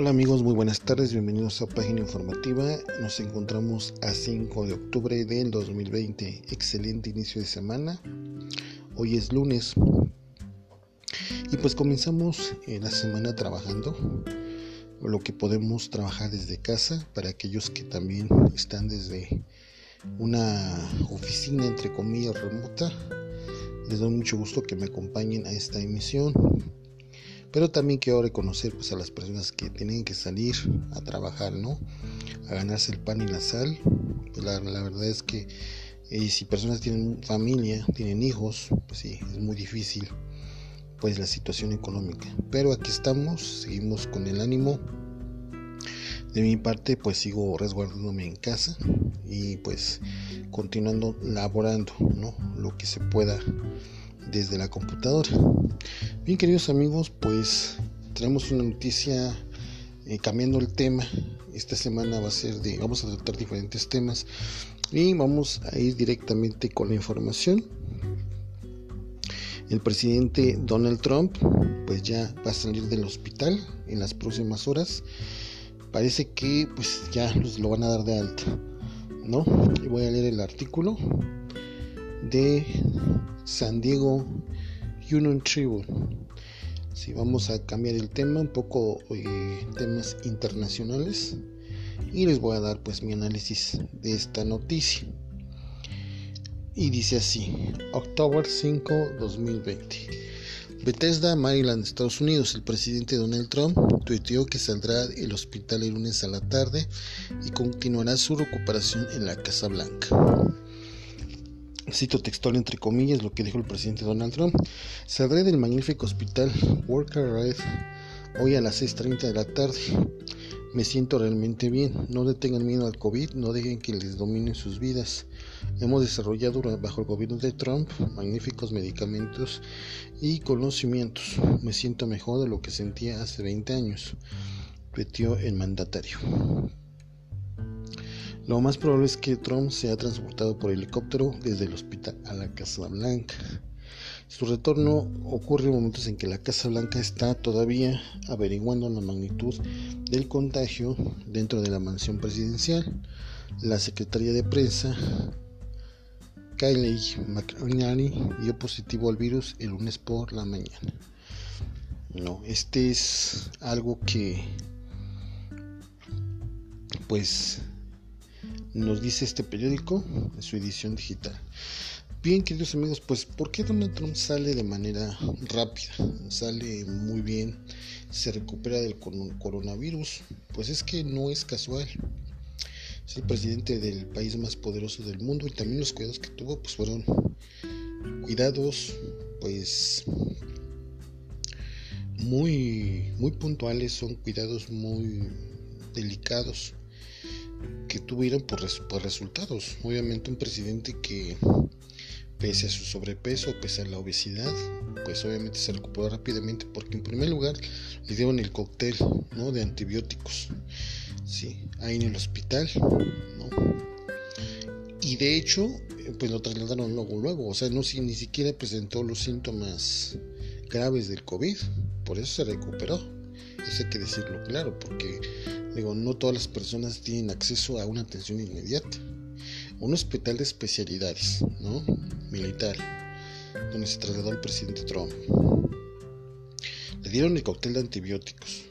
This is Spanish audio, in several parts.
Hola amigos, muy buenas tardes, bienvenidos a Página Informativa. Nos encontramos a 5 de octubre del 2020. Excelente inicio de semana. Hoy es lunes. Y pues comenzamos eh, la semana trabajando lo que podemos trabajar desde casa para aquellos que también están desde una oficina entre comillas remota. Les doy mucho gusto que me acompañen a esta emisión pero también quiero reconocer pues, a las personas que tienen que salir a trabajar, ¿no? A ganarse el pan y la sal. Pues, la, verdad es que eh, si personas tienen familia, tienen hijos, pues sí, es muy difícil pues la situación económica. Pero aquí estamos, seguimos con el ánimo. De mi parte, pues sigo resguardándome en casa y pues continuando laborando, ¿no? Lo que se pueda desde la computadora. Bien queridos amigos, pues tenemos una noticia eh, cambiando el tema. Esta semana va a ser de, vamos a tratar diferentes temas y vamos a ir directamente con la información. El presidente Donald Trump pues ya va a salir del hospital en las próximas horas. Parece que pues ya los lo van a dar de alta, ¿no? Y voy a leer el artículo de San Diego Union Tribune. Si vamos a cambiar el tema, un poco eh, temas internacionales y les voy a dar pues mi análisis de esta noticia. Y dice así, octubre 5, 2020. Bethesda, Maryland, Estados Unidos. El presidente Donald Trump tuiteó que saldrá del hospital el lunes a la tarde y continuará su recuperación en la Casa Blanca cito textual entre comillas lo que dijo el presidente Donald Trump, saldré del magnífico hospital Worker Red hoy a las 6.30 de la tarde. Me siento realmente bien. No le tengan miedo al COVID, no dejen que les dominen sus vidas. Hemos desarrollado bajo el gobierno de Trump magníficos medicamentos y conocimientos. Me siento mejor de lo que sentía hace 20 años, repitió el mandatario. Lo más probable es que Trump sea transportado por helicóptero desde el hospital a la Casa Blanca. Su retorno ocurre en momentos en que la Casa Blanca está todavía averiguando la magnitud del contagio dentro de la mansión presidencial. La secretaria de prensa, Kylie McEnany, dio positivo al virus el lunes por la mañana. No, este es algo que pues nos dice este periódico en su edición digital. Bien, queridos amigos, pues ¿por qué Donald Trump sale de manera rápida? Sale muy bien, se recupera del coronavirus. Pues es que no es casual. Es el presidente del país más poderoso del mundo y también los cuidados que tuvo pues fueron cuidados pues muy muy puntuales, son cuidados muy delicados que tuvieron por, resultados. Obviamente un presidente que pese a su sobrepeso, pese a la obesidad, pues obviamente se recuperó rápidamente porque en primer lugar le dieron el cóctel ¿no? de antibióticos, ¿sí? ahí en el hospital, y de hecho pues lo trasladaron luego, luego, o sea, no si, ni siquiera presentó los síntomas graves del COVID, por eso se recuperó, eso hay que decirlo claro, porque Digo, no todas las personas tienen acceso a una atención inmediata. Un hospital de especialidades, ¿no? Militar, donde se trasladó el presidente Trump. Le dieron el cóctel de antibióticos,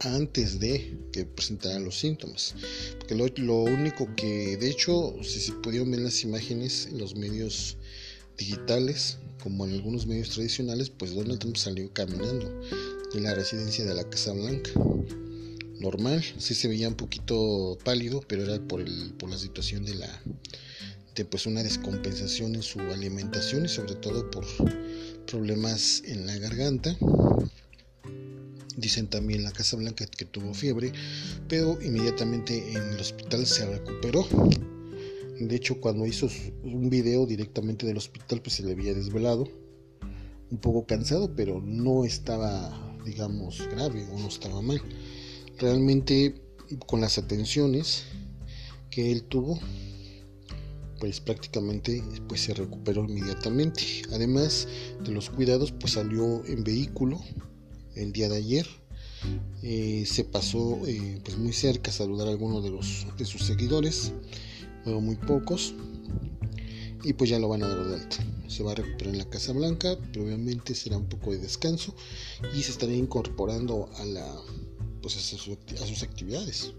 Antes de que presentaran los síntomas. Porque lo, único que, de hecho, si se pudieron ver las imágenes en los medios digitales, como en algunos medios tradicionales, pues Donald Trump salió caminando de la residencia de la Casa Blanca normal, sí se veía un poquito pálido, pero era por, el, por la situación de la de pues una descompensación en su alimentación y sobre todo por problemas en la garganta. Dicen también la Casa Blanca que tuvo fiebre, pero inmediatamente en el hospital se recuperó. De hecho, cuando hizo un video directamente del hospital, pues se le había desvelado. Un poco cansado, pero no estaba, digamos, grave o no estaba mal realmente con las atenciones que él tuvo pues prácticamente pues se recuperó inmediatamente. Además de los cuidados pues salió en vehículo el día de ayer. Eh, se pasó eh, pues muy cerca a saludar a algunos de, los, de sus seguidores, pero muy pocos, y pues ya lo van a dar de alta. Se va a recuperar en la Casa Blanca, pero obviamente será un poco de descanso y se estará incorporando a la pues a, sus actividades,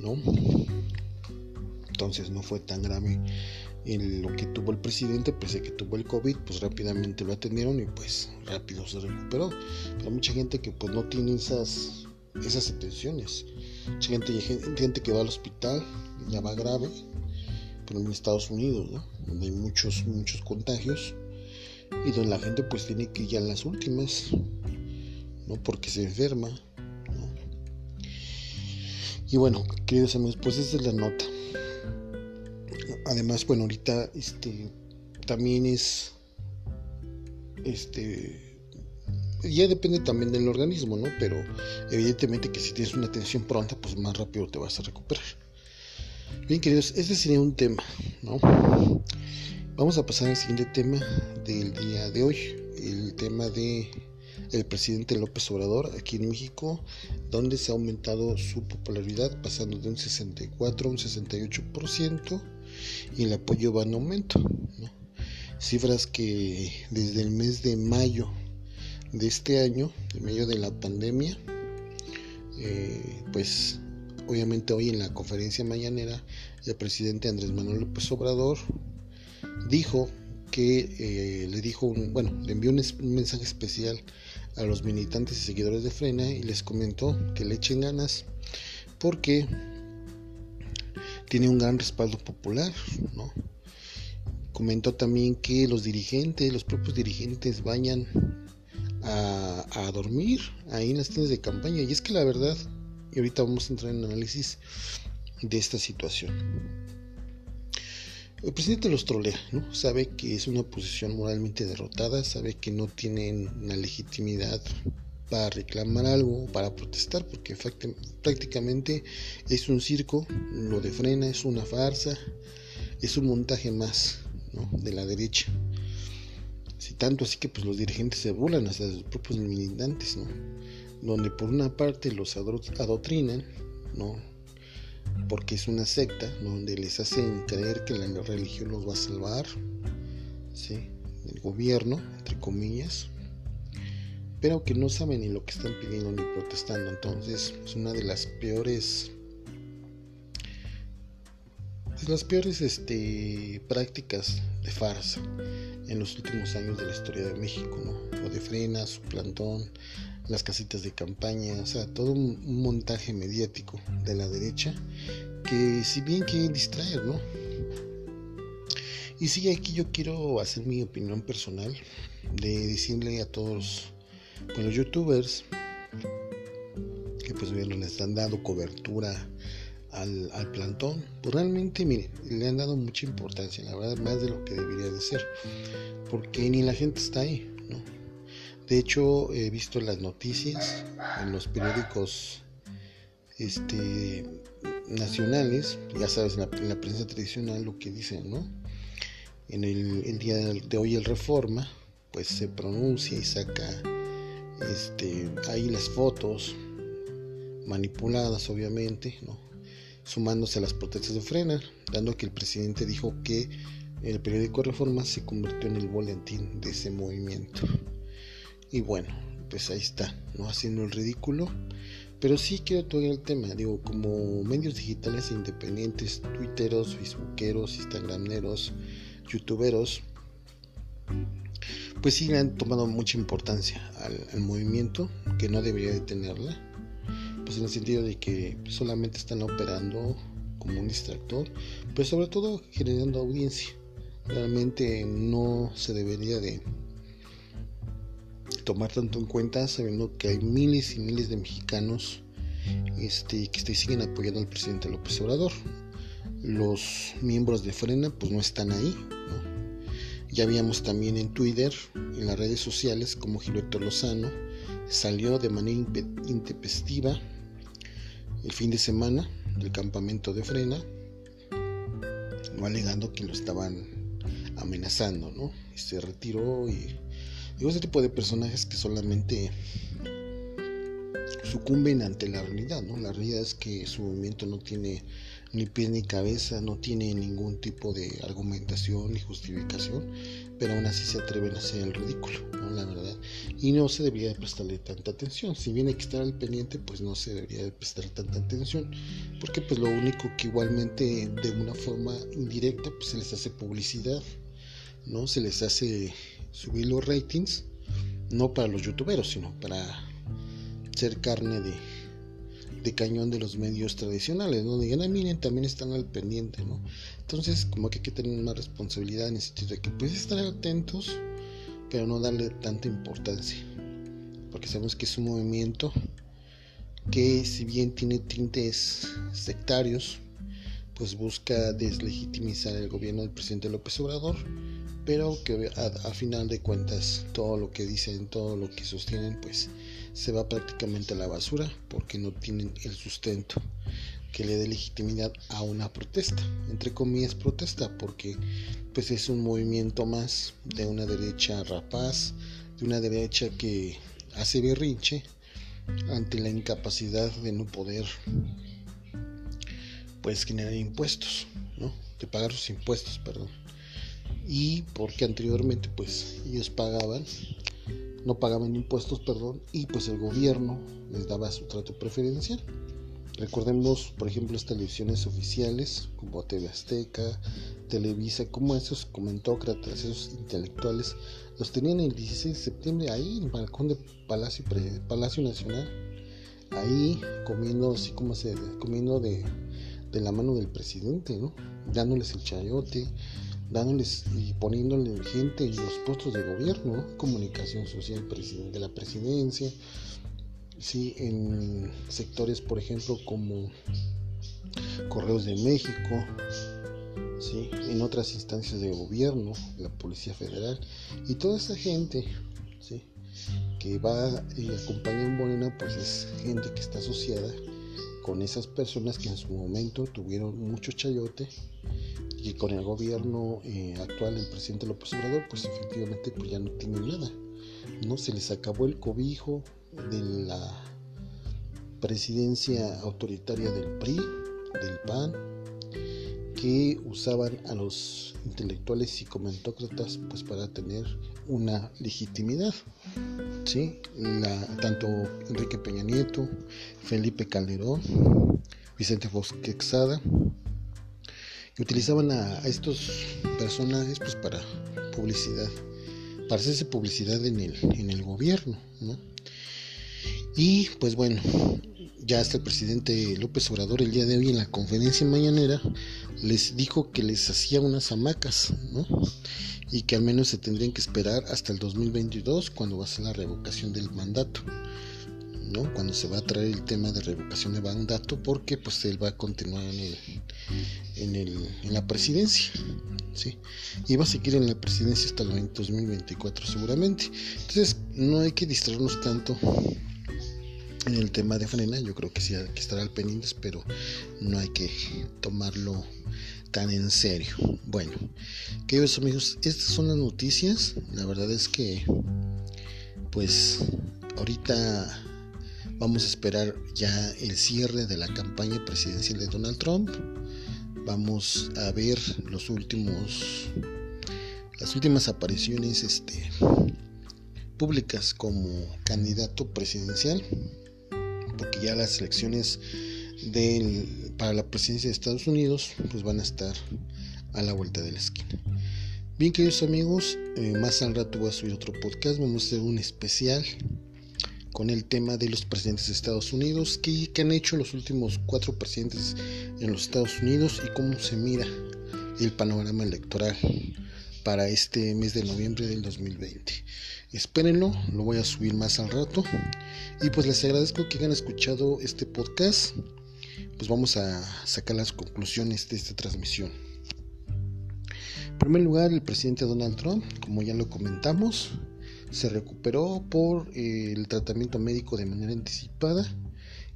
¿no? Entonces no fue tan grave en lo que tuvo el presidente, pese a que tuvo el COVID, pues rápidamente lo atendieron y pues rápido se recuperó. Pero mucha gente que pues no tiene esas, esas atenciones. Mucha gente, gente que va al hospital ya va grave, pero en Estados Unidos, ¿no? Donde hay muchos, muchos contagios y donde la gente pues tiene que ir a las últimas, ¿no? Porque se enferma, Y bueno, queridos amigos, pues esa es la nota además, bueno, ahorita este también es este ya depende también del organismo, ¿no? Pero evidentemente que si tienes una atención pronta, pues más rápido te vas a recuperar. Bien, queridos, este sería un tema, ¿no? Vamos a pasar al siguiente tema del día de hoy, el tema de el presidente López Obrador aquí en México, donde se ha aumentado su popularidad pasando de un 64 a un 68% y el apoyo va en aumento. Cifras que desde el mes de mayo de este año, en medio de la pandemia, eh, pues obviamente hoy en la conferencia mañanera el presidente Andrés Manuel López Obrador dijo que eh, le dijo un, bueno le envió un, un, mensaje especial a los militantes y seguidores de Frena y les comentó que le echen ganas porque tiene un gran respaldo popular, ¿no? Comentó también que los dirigentes, los propios dirigentes vayan a, a, dormir ahí en las tiendas de campaña. Y es que la verdad, y ahorita vamos a entrar en análisis de esta situación. El presidente los trolea, ¿no? Sabe que es una posición moralmente derrotada, sabe que no tienen la legitimidad para reclamar algo, para protestar, porque prácticamente es un circo, lo de frena es una farsa, es un montaje más de la derecha. Si tanto así que pues los dirigentes se burlan hasta sus propios militantes, ¿no? donde por una parte los adoctrinan, ¿no? Porque es una secta donde les hacen creer que la religión los va a salvar, ¿sí? el gobierno, entre comillas, pero que no saben ni lo que están pidiendo ni protestando. Entonces es una de las peores pues, las peores este, prácticas de farsa en los últimos años de la historia de México, ¿no? Lo de frenas, su plantón, las casitas de campaña, o sea, todo un, montaje mediático de la derecha que si bien quieren distraer, ¿no? Y sí, aquí yo quiero hacer mi opinión personal de decirle a todos pues los youtubers que pues bien les han dado cobertura al, plantón, pues realmente miren, le han dado mucha importancia, la verdad más de lo que debería de ser, porque ni la gente está ahí, ¿no? De hecho, he visto las noticias en los periódicos este, nacionales, ya sabes, en la, prensa tradicional lo que dicen, ¿no? En el, día de hoy el Reforma, pues se pronuncia y saca este, ahí las fotos manipuladas obviamente, ¿no? sumándose a las protestas de Frena, dando que el presidente dijo que el periódico Reforma se convirtió en el boletín de ese movimiento. Y bueno, pues ahí está, no haciendo el ridículo, pero sí quiero tocar el tema, digo, como medios digitales independientes, twitteros, facebookeros, instagrameros, youtuberos, pues sí le han tomado mucha importancia al, movimiento, que no debería de tenerla, pues en el sentido de que solamente están operando como un distractor, pero sobre todo generando audiencia. Realmente no se debería de tomar tanto en cuenta sabiendo que hay miles y miles de mexicanos este, que siguen apoyando al presidente López Obrador. Los miembros de Frena pues no están ahí, ya habíamos también en Twitter, en las redes sociales, como Gilberto Lozano salió de manera intempestiva el fin de semana del campamento de Frena, no alegando que lo estaban amenazando, ¿no? Se retiró y digo, ese tipo de personajes que solamente sucumben ante la realidad, ¿no? La realidad es que su movimiento no tiene ni pie ni cabeza, no tiene ningún tipo de argumentación ni justificación, pero aún así se atreven a hacer el ridículo, ¿no? La verdad. Y no se debería de prestarle tanta atención. Si bien hay que estar al pendiente, pues no se debería de prestar tanta atención, porque pues lo único que igualmente de una forma indirecta pues se les hace publicidad, ¿no? Se les hace subir los ratings, no para los youtuberos, sino para ser carne de, cañón de los medios tradicionales, ¿no? Digan, ah, miren, también están al pendiente, ¿no? Entonces, como que hay que tener más responsabilidad en el sentido de que puedes estar atentos, pero no darle tanta importancia. Porque sabemos que es un movimiento que si bien tiene tintes sectarios, pues busca deslegitimizar el gobierno del presidente López Obrador, pero que a, final de cuentas todo lo que dicen, todo lo que sostienen, pues se va prácticamente a la basura porque no tienen el sustento que le dé legitimidad a una protesta, entre comillas protesta, porque pues es un movimiento más de una derecha rapaz, de una derecha que hace berrinche ante la incapacidad de no poder pues generar impuestos, ¿no? De pagar sus impuestos, perdón. Y porque anteriormente pues ellos pagaban no pagaban impuestos, perdón, y pues el gobierno les daba su trato preferencial. Recordemos, por ejemplo, las televisiones oficiales como TV Azteca, Televisa, como esos comentócratas, esos intelectuales, los tenían el 16 de septiembre ahí en el balcón de Palacio, Palacio Nacional, ahí comiendo así como se, comiendo de, de la mano del presidente, ¿no? Dándoles el chayote, dándoles y poniéndole gente en los puestos de gobierno, comunicación social de la presidencia, sí, en sectores, por ejemplo, como Correos de México, sí, en otras instancias de gobierno, la Policía Federal, y toda esa gente, sí, que va y acompaña en Morena, pues es gente que está asociada con esas personas que en su momento tuvieron mucho chayote y con el gobierno eh, actual el presidente López Obrador pues efectivamente pues ya no tienen nada no se les acabó el cobijo de la presidencia autoritaria del PRI del PAN que usaban a los intelectuales y comentócratas pues para tener una legitimidad ¿sí? Tanto Enrique Peña Nieto Felipe Calderón Vicente Fox Quexada que utilizaban a, estos personajes pues para publicidad, para hacerse publicidad en el, en el gobierno, ¿no? Y pues bueno, ya hasta el presidente López Obrador el día de hoy en la conferencia mañanera les dijo que les hacía unas hamacas, ¿no? Y que al menos se tendrían que esperar hasta el 2022 cuando va a ser la revocación del mandato. ¿no? cuando se va a traer el tema de revocación de mandato porque pues él va a continuar en el, en, el, en la presidencia ¿sí? y va a seguir en la presidencia hasta el 2024 seguramente entonces no hay que distraernos tanto en el tema de frena yo creo que sí que estar al pendiente pero no hay que tomarlo tan en serio bueno queridos amigos estas son las noticias la verdad es que pues ahorita Vamos a esperar ya el cierre de la campaña presidencial de Donald Trump. Vamos a ver los últimos las últimas apariciones este, públicas como candidato presidencial, porque ya las elecciones del, para la presidencia de Estados Unidos pues van a estar a la vuelta de la esquina. Bien queridos amigos, eh, más al rato voy a subir otro podcast, vamos a hacer un especial con el tema de los presidentes de Estados Unidos, qué, han hecho los últimos cuatro presidentes en los Estados Unidos y cómo se mira el panorama electoral para este mes de noviembre del 2020. Espérenlo, lo voy a subir más al rato. Y pues les agradezco que hayan escuchado este podcast. Pues vamos a sacar las conclusiones de esta transmisión. En primer lugar, el presidente Donald Trump, como ya lo comentamos, se recuperó por eh, el tratamiento médico de manera anticipada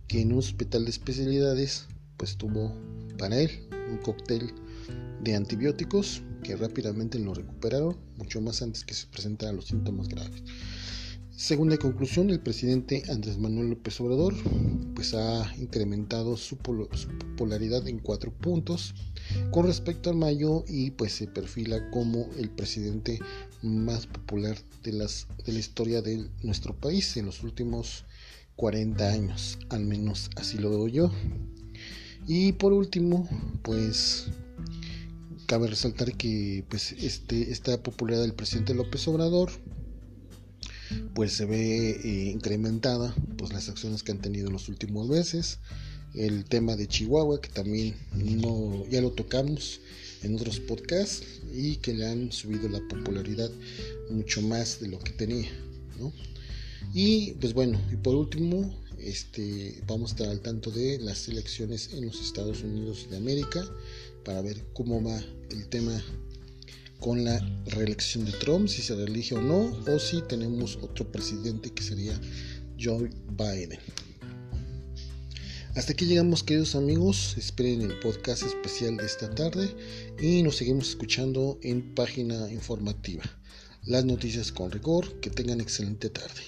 que en un hospital de especialidades pues tuvo para él un cóctel de antibióticos que rápidamente lo recuperaron mucho más antes que se presentaran los síntomas graves Segunda conclusión, el presidente Andrés Manuel López Obrador pues ha incrementado su, popularidad en cuatro puntos con respecto al mayo y pues se perfila como el presidente más popular de, las, de la historia de nuestro país en los últimos 40 años, al menos así lo veo yo. Y por último, pues cabe resaltar que pues este, esta popularidad del presidente López Obrador pues se ve eh, incrementada pues las acciones que han tenido en los últimos meses. El tema de Chihuahua que también no ya lo tocamos en otros podcasts y que le han subido la popularidad mucho más de lo que tenía y pues bueno y por último este vamos a estar al tanto de las elecciones en los Estados Unidos de América para ver cómo va el tema con la reelección de Trump, si se reelige o no, o si tenemos otro presidente que sería Joe Biden. Hasta aquí llegamos queridos amigos, esperen el podcast especial de esta tarde y nos seguimos escuchando en página informativa. Las noticias con rigor, que tengan excelente tarde.